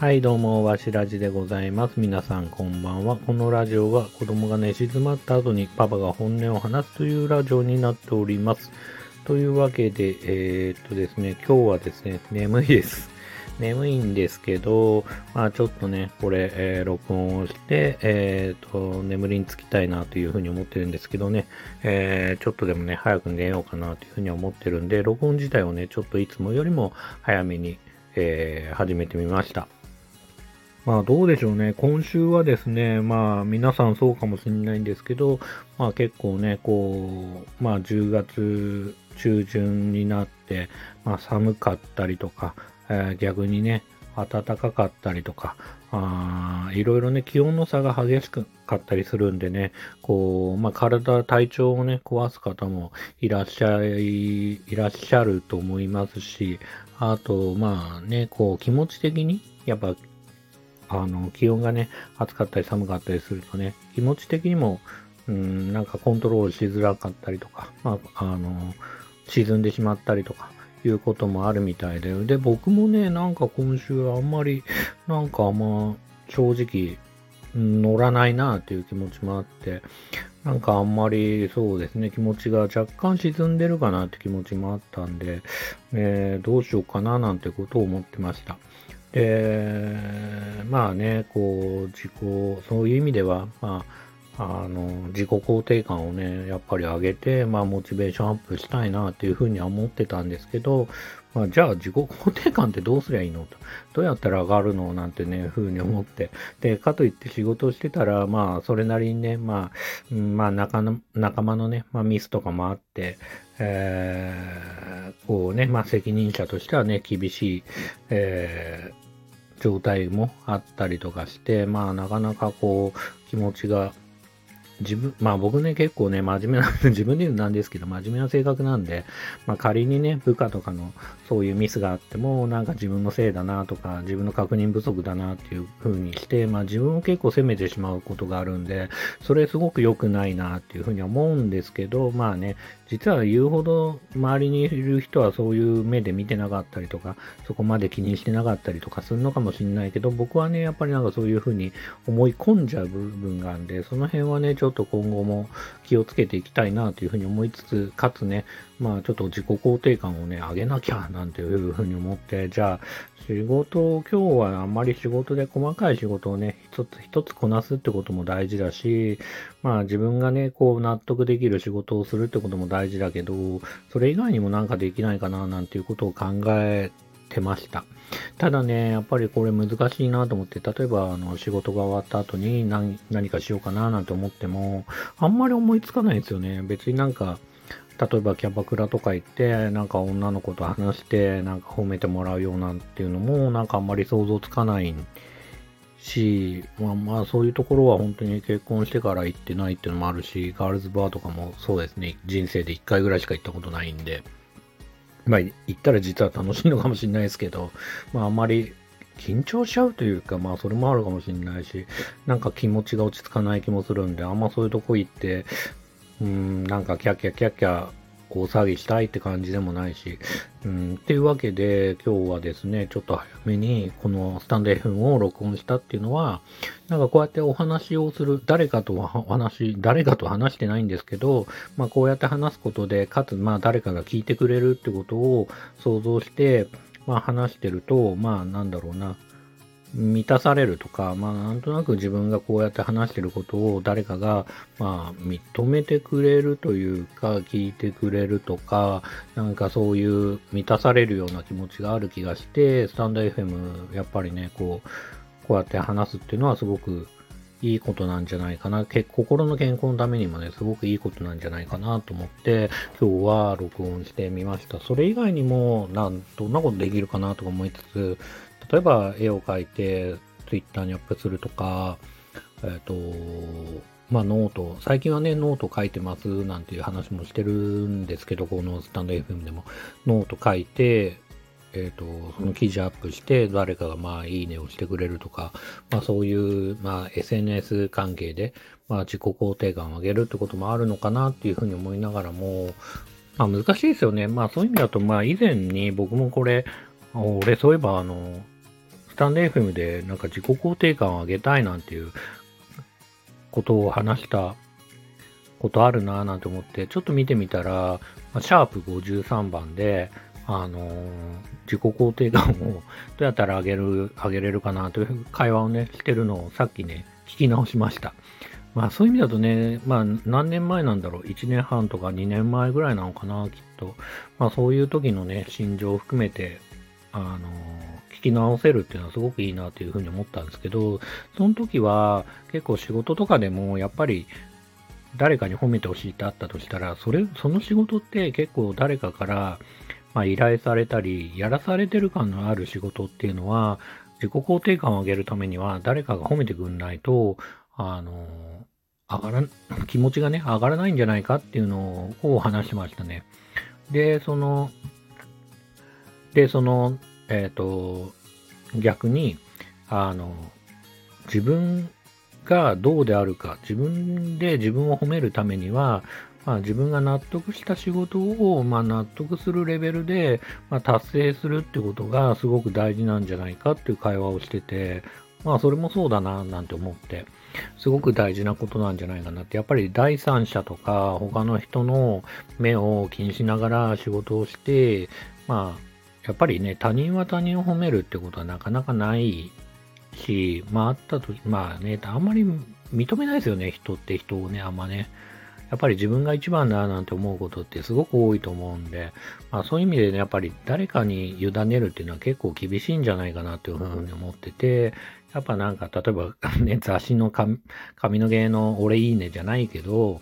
はい、どうも、わしらじでございます。皆さん、こんばんは。このラジオは子供が寝静まった後にパパが本音を話すというラジオになっております。というわけで、えー、っとですね、今日はですね、眠いです。眠いんですけど、まあちょっとね、これ、えー録音をして、えー、っと、眠りにつきたいなというふうに思ってるんですけどね、えーちょっとでもね、早く寝ようかなというふうに思ってるんで、録音自体をね、ちょっといつもよりも早めに、えー始めてみました。まあどうでしょうね。今週はですね、まあ皆さんそうかもしれないんですけど、まあ結構ね、こう、まあ10月中旬になって、まあ寒かったりとか、えー逆にね、暖かかったりとか、あいろいろね、気温の差が激しくかったりするんでね、こう、まあ体、体調をね、壊す方もいらっしゃい、いらっしゃると思いますし、あと、まあね、こう気持ち的に、やっぱあの、気温がね、暑かったり寒かったりするとね、気持ち的にも、うん、なんかコントロールしづらかったりとか、まあ、あの、沈んでしまったりとか、いうこともあるみたいで、で、僕もね、なんか今週あんまり、なんかあんま、正直、乗らないなっていう気持ちもあって、なんかあんまりそうですね、気持ちが若干沈んでるかなって気持ちもあったんで、えーどうしようかななんてことを思ってました。で、まあね、こう、自己、そういう意味では、まあ、あの、自己肯定感をね、やっぱり上げて、まあ、モチベーションアップしたいなっていうふうには思ってたんですけど、まあ、じゃあ自己肯定感ってどうすりゃいいのと。どうやったら上がるのなんてね、ふうに思って。で、かといって仕事をしてたら、まあ、それなりにね、まあ、まあ、仲の仲間のね、まあ、ミスとかもあって、えーこうね、まあ、責任者としてはね、厳しい、えー状態もあったりとかして、まあ、なかなかこう、気持ちが、自分、まあ僕ね、結構ね、真面目な、自分で言うなんですけど、真面目な性格なんで、まあ仮にね、部下とかのそういうミスがあっても、なんか自分のせいだなとか、自分の確認不足だなっていう風にして、まあ自分を結構責めてしまうことがあるんで、それすごく良くないなっていう風に思うんですけど、まあね、実は言うほど周りにいる人はそういう目で見てなかったりとか、そこまで気にしてなかったりとかするのかもしれないけど、僕はね、やっぱりなんかそういう風に思い込んじゃう部分があるんで、その辺はね、ちょょっと今後も気をつけていきたいなというふうに思いつつ、かつね、まあちょっと自己肯定感をね、上げなきゃなんていうふうに思って、じゃあ仕事を今日はあんまり仕事で細かい仕事をね、一つ一つこなすってことも大事だし、まあ自分がね、こう納得できる仕事をするってことも大事だけど、それ以外にもなんかできないかななんていうことを考えてました。ただね、やっぱりこれ難しいなと思って、例えばあの仕事が終わった後に何何かしようかななんて思っても、あんまり思いつかないですよね。別になんか、例えばキャバクラとか行って、なんか女の子と話して、なんか褒めてもらうようなんていうのも、なんかあんまり想像つかないし、まあまあそういうところは本当に結婚してから行ってないっていうのもあるし、ガールズバーとかもそうですね、人生で1回ぐらいしか行ったことないんで、まあ行ったら実は楽しいのかもしれないですけど、まああまり緊張しちゃうというか、まあそれもあるかもしれないし、なんか気持ちが落ち着かない気もするんで、あんまそういうとこ行って、うん、なんかキャッキャキャッキャ大騒ぎしたいって感じでもないし、うん、っていうわけで今日はですね、ちょっと早めにこのスタンド FM を録音したっていうのは、なんかこうやってお話をする、誰かとお話、誰かと話してないんですけど、まあこうやって話すことで、かつまあ誰かが聞いてくれるってことを想像して、まあ話してると、まあなんだろうな、満たされるとか、まあなんとなく自分がこうやって話してることを誰かが、まあ認めてくれるというか、聞いてくれるとか、なんかそういう満たされるような気持ちがある気がして、スタンド FM やっぱりね、こう、こうやって話すっていうのはすごくいいことなんじゃないかな。心の健康のためにもね、すごくいいことなんじゃないかなと思って、今日は録音してみました。それ以外にも、なん、どんなことできるかなとか思いつつ、例えば絵を描いて、ツイッターにアップするとか、えっ、と、まあ note、最近はね、ノート書いてますなんていう話もしてるんですけど、この stand.fm でも、ノート書いて、えっ、と、その記事アップして、誰かがまあ、いいねをしてくれるとか、まあそういう、まあ SNS 関係で、まあ自己肯定感を上げるってこともあるのかなっていうふうに思いながらも、まあ難しいですよね。まあそういう意味だと、まあ以前に僕もこれ、俺そういえばあの、タンド FM でなんか自己肯定感を上げたいなんていうことを話したことあるなぁなんて思って、ちょっと見てみたら、シャープ53番で、あのー、自己肯定感をどうやったら上げる、上げれるかなという会話をね、してるのをさっきね、聞き直しました。まあそういう意味だとね、まあ何年前なんだろう、1年半とか2年前ぐらいなのかな、きっと。まあそういう時のね、心情を含めて、あのー、聞き直せるっていうのはすごくいいなというふうに思ったんですけど、その時は結構仕事とかでもやっぱり誰かに褒めてほしいってあったとしたら、それ、その仕事って結構誰かから、まあ、依頼されたり、やらされてる感のある仕事っていうのは、自己肯定感を上げるためには、誰かが褒めてくんないと、あの、上がら、気持ちがね、上がらないんじゃないかっていうのを話しましたね。で、その、で、その、えっ、ー、と、逆に、あの、自分がどうであるか、自分で自分を褒めるためには、まあ、自分が納得した仕事を、まあ、納得するレベルで、まあ、達成するってことがすごく大事なんじゃないかっていう会話をしてて、まあそれもそうだななんて思って、すごく大事なことなんじゃないかなって、やっぱり第三者とか他の人の目を気にしながら仕事をして、まあやっぱりね、他人は他人を褒めるってことはなかなかないし、まああったとき、まあね、あんまり認めないですよね、人って人をね、あんまね。やっぱり自分が一番だなんて思うことってすごく多いと思うんで、まあそういう意味でね、やっぱり誰かに委ねるっていうのは結構厳しいんじゃないかなというふうに思ってて、やっぱなんか例えばね、雑誌の紙の芸の俺いいねじゃないけど、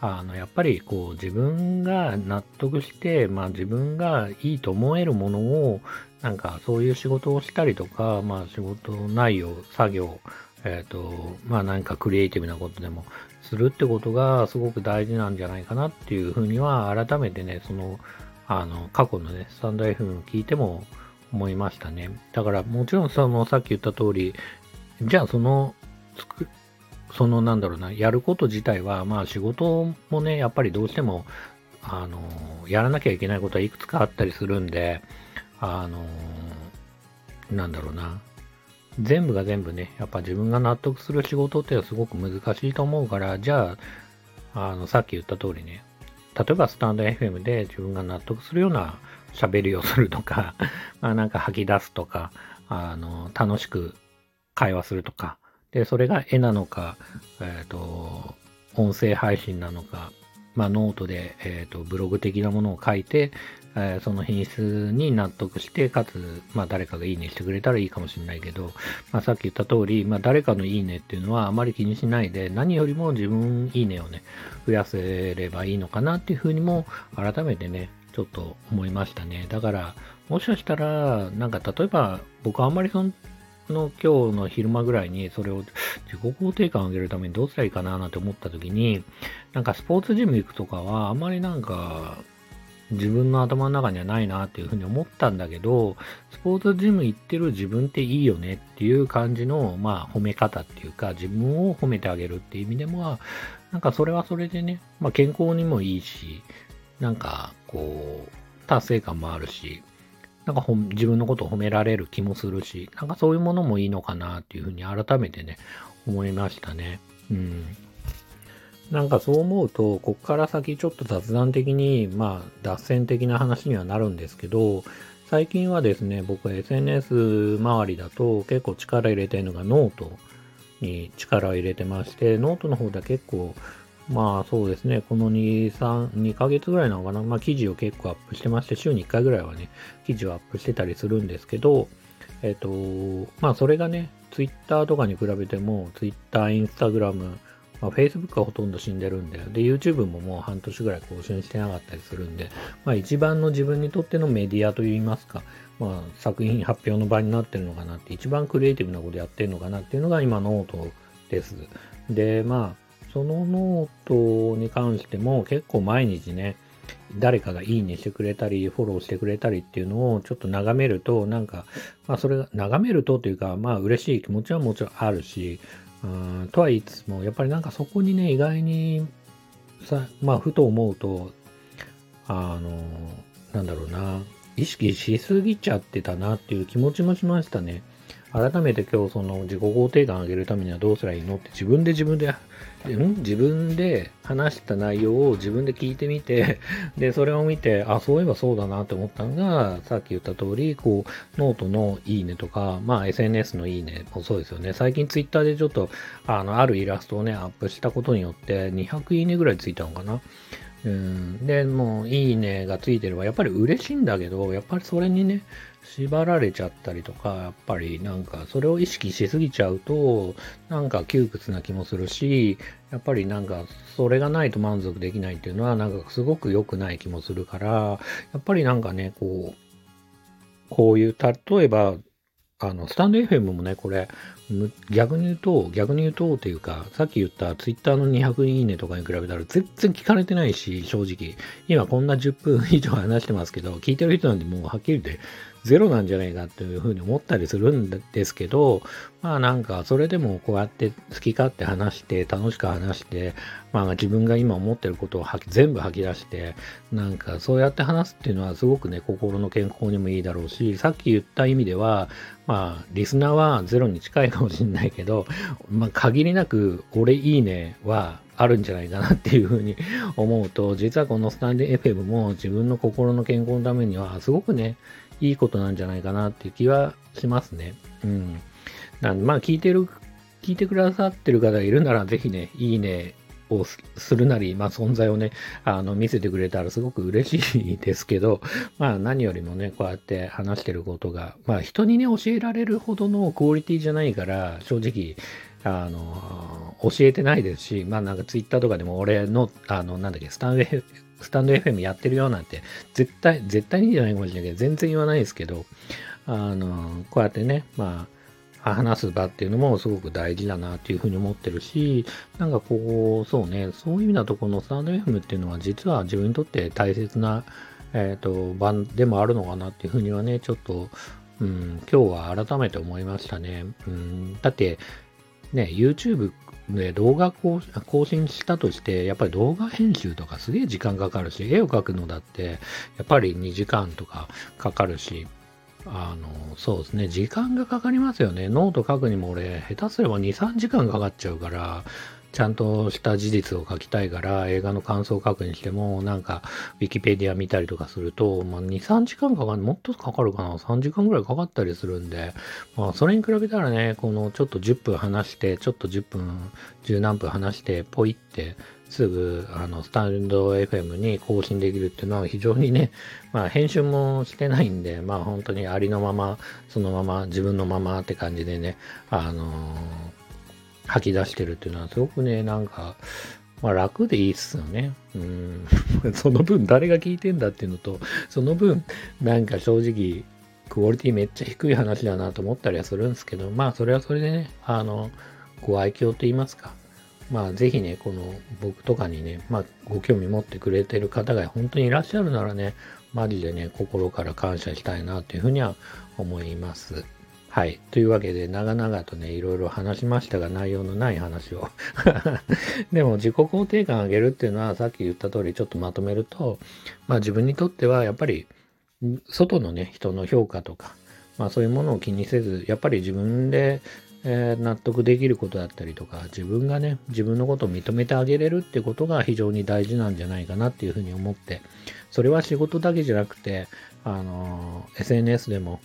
あの、やっぱりこう自分が納得して、まあ自分がいいと思えるものを、なんかそういう仕事をしたりとか、まあ仕事内容、作業、えっ、ー、と、まあ何かクリエイティブなことでもするってことがすごく大事なんじゃないかなっていうふうには改めてね、その、あの、過去のね、スタンド F を聞いても思いましたね。だからもちろんそのさっき言った通り、じゃあその、そのなんだろうな、やること自体は、まあ仕事もね、やっぱりどうしても、あの、やらなきゃいけないことはいくつかあったりするんで、あの、なんだろうな、全部が全部ね、やっぱ自分が納得する仕事ってすごく難しいと思うから、じゃあ、あの、さっき言った通りね、例えばスタンド FM で自分が納得するような喋りをするとか、まあなんか吐き出すとか、あの、楽しく会話するとか、で、それが絵なのか、えっ、ー、と、音声配信なのか、まあノートで、えっ、ー、と、ブログ的なものを書いて、えー、その品質に納得して、かつ、まあ誰かがいいねしてくれたらいいかもしれないけど、まあさっき言った通り、まあ誰かのいいねっていうのはあまり気にしないで、何よりも自分いいねをね、増やせればいいのかなっていうふうにも改めてね、ちょっと思いましたね。だから、もしかしたら、なんか例えば、僕はあんまりその、の今日の昼間ぐらいにそれを自己肯定感を上げるためにどうしたらいいかななんて思った時に、なんかスポーツジム行くとかはあんまりなんか自分の頭の中にはないなっていうふうに思ったんだけど、スポーツジム行ってる自分っていいよねっていう感じの、まあ、褒め方っていうか、自分を褒めてあげるっていう意味でも、なんかそれはそれでね、まあ健康にもいいし、なんか、こう、達成感もあるし、なんか自分のことを褒められる気もするし、なんかそういうものもいいのかなっていうふうに改めてね、思いましたね。うん。なんかそう思うと、こっから先ちょっと雑談的に、まあ、脱線的な話にはなるんですけど、最近はですね、僕は SNS 周りだと結構力入れてるのがノートに力を入れてまして、ノートの方では結構、まあそうですね、この2、3、2ヶ月ぐらいなのかな、まあ記事を結構アップしてまして、週に1回ぐらいはね、記事をアップしてたりするんですけど、えっ、と、まあそれがね、Twitter とかに比べても、Twitter、Instagram、まあ、Facebook はほとんど死んでるんで、で、YouTube ももう半年ぐらい更新してなかったりするんで、まあ一番の自分にとってのメディアといいますか、まあ作品発表の場になってるのかなって、一番クリエイティブなことやってるのかなっていうのが今ノートです。で、まあ、そのノートに関しても結構毎日ね、誰かがいいねしてくれたり、フォローしてくれたりっていうのをちょっと眺めると、なんか、まあそれが、眺めるとというか、まあ嬉しい気持ちはもちろんあるし、うんとは言いつつも、やっぱりなんかそこにね、意外にさ、まあ、ふと思うと、あの、なんだろうな、意識しすぎちゃってたなっていう気持ちもしましたね。改めて今日その自己肯定感上げるためにはどうすればいいの？って自分で自分で、ん？自分で話した内容を自分で聞いてみて、で、それを見て、あ、そういえばそうだなって思ったのが、さっき言った通り、こう、ノートのいいねとか、まあ SNS のいいねもそうですよね。最近ツイッターでちょっと、あの、あるイラストをね、アップしたことによって200いいねぐらいついたのかな。うん、で、もう、いいねがついてれば、やっぱり嬉しいんだけど、やっぱりそれにね、縛られちゃったりとか、やっぱりなんかそれを意識しすぎちゃうと、なんか窮屈な気もするし、やっぱりなんかそれがないと満足できないっていうのはなんかすごく良くない気もするから、やっぱりなんかね、こう、こういう、例えば、あの、スタンド FM もね、これ、逆に言うと、逆に言うとっていうか、さっき言ったツイッターの200いいねとかに比べたら全然聞かれてないし、正直。今こんな10分以上話してますけど、聞いてる人なんでもうはっきり言ってゼロなんじゃないかっていうふうに思ったりするんですけど、まあなんかそれでもこうやって好き勝手話して、楽しく話して、まあ自分が今思ってることを全部吐き出して、なんかそうやって話すっていうのはすごくね、心の健康にもいいだろうし、さっき言った意味では、まあリスナーはゼロに近いかもしれないけど、まあ限りなく俺いいねはあるんじゃないかなっていうふうに思うと、実はこのスタンデー FM も自分の心の健康のためにはすごくね、いいことなんじゃないかなっていう気はしますね。うん。なん、まあ聞いてる、聞いてくださってる方がいるなら、ぜひね、いいねをするなり、まあ存在をね、あの、見せてくれたらすごく嬉しいですけど、まあ何よりもね、こうやって話してることが、まあ人にね、教えられるほどのクオリティじゃないから、正直、あの、教えてないですし、まあなんかツイッターとかでも俺の、あの、なんだっけ、スタンドスタンド FM やってるよなんて、絶対、絶対にじゃないかもしれないけど、全然言わないですけど、あの、こうやってね、まあ、話す場っていうのもすごく大事だなっていうふうに思ってるし、なんかこう、そうね、そういう意味だとこのスタンド FM っていうのは実は自分にとって大切な、えっ、ー、と、場でもあるのかなっていうふうにはね、ちょっと、うん、今日は改めて思いましたね。うん、だって、ね、YouTube で動画更新したとして、やっぱり動画編集とかすげえ時間かかるし、絵を描くのだって、やっぱり2時間とかかかるし、あの、そうですね、時間がかかりますよね。ノート書くにも俺、下手すれば2、3時間かかっちゃうから、ちゃんとした事実を書きたいから、映画の感想を書くにしても、なんか、ウィキペディア見たりとかすると、まあ、2、3時間かかる、もっとかかるかな、3時間ぐらいかかったりするんで、まあ、それに比べたらね、このちょっと10分話して、ちょっと10分、10何分話して、ポイって、すぐ、あの、スタンド FM に更新できるっていうのは非常にね、まあ、編集もしてないんで、まあ、本当にありのまま、そのまま、自分のままって感じでね、あのー吐き出してるっていうのはすごくね、なんか、まあ楽でいいっすよね。うん。その分誰が聞いてんだっていうのと、その分なんか正直クオリティめっちゃ低い話だなと思ったりはするんですけど、まあそれはそれでね、あの、ご愛嬌と言いますか。まあぜひね、この僕とかにね、まあご興味持ってくれてる方が本当にいらっしゃるならね、マジでね、心から感謝したいなというふうには思います。はい。というわけで、長々とね、いろいろ話しましたが、内容のない話を。でも、自己肯定感上げるっていうのは、さっき言った通り、ちょっとまとめると、まあ自分にとっては、やっぱり、外のね、人の評価とか、まあそういうものを気にせず、やっぱり自分で、えー、納得できることだったりとか、自分がね、自分のことを認めてあげれるってことが非常に大事なんじゃないかなっていうふうに思って、それは仕事だけじゃなくて、あのー、SNS でも、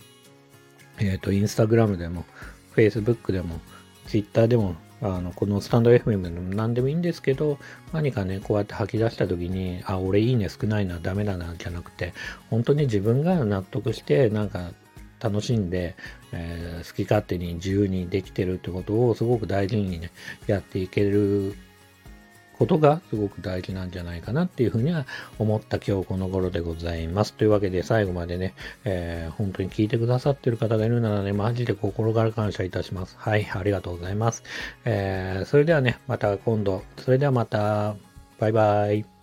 えっ、ー、と、インスタグラムでも、フェイスブックでも、ツイッターでも、あの、このスタンド FM でも何でもいいんですけど、何かね、こうやって吐き出した時に、あ、俺いいね少ないな、ダメだな、じゃなくて、本当に自分が納得して、なんか楽しんで、えー、好き勝手に自由にできてるってことをすごく大事にね、やっていけることがすごく大事なんじゃないかなっていうふうには思った今日この頃でございます。というわけで最後までね、えー、本当に聞いてくださってる方がいるならね、マジで心から感謝いたします。はい、ありがとうございます。えー、それではね、また今度、それではまた、バイバイ。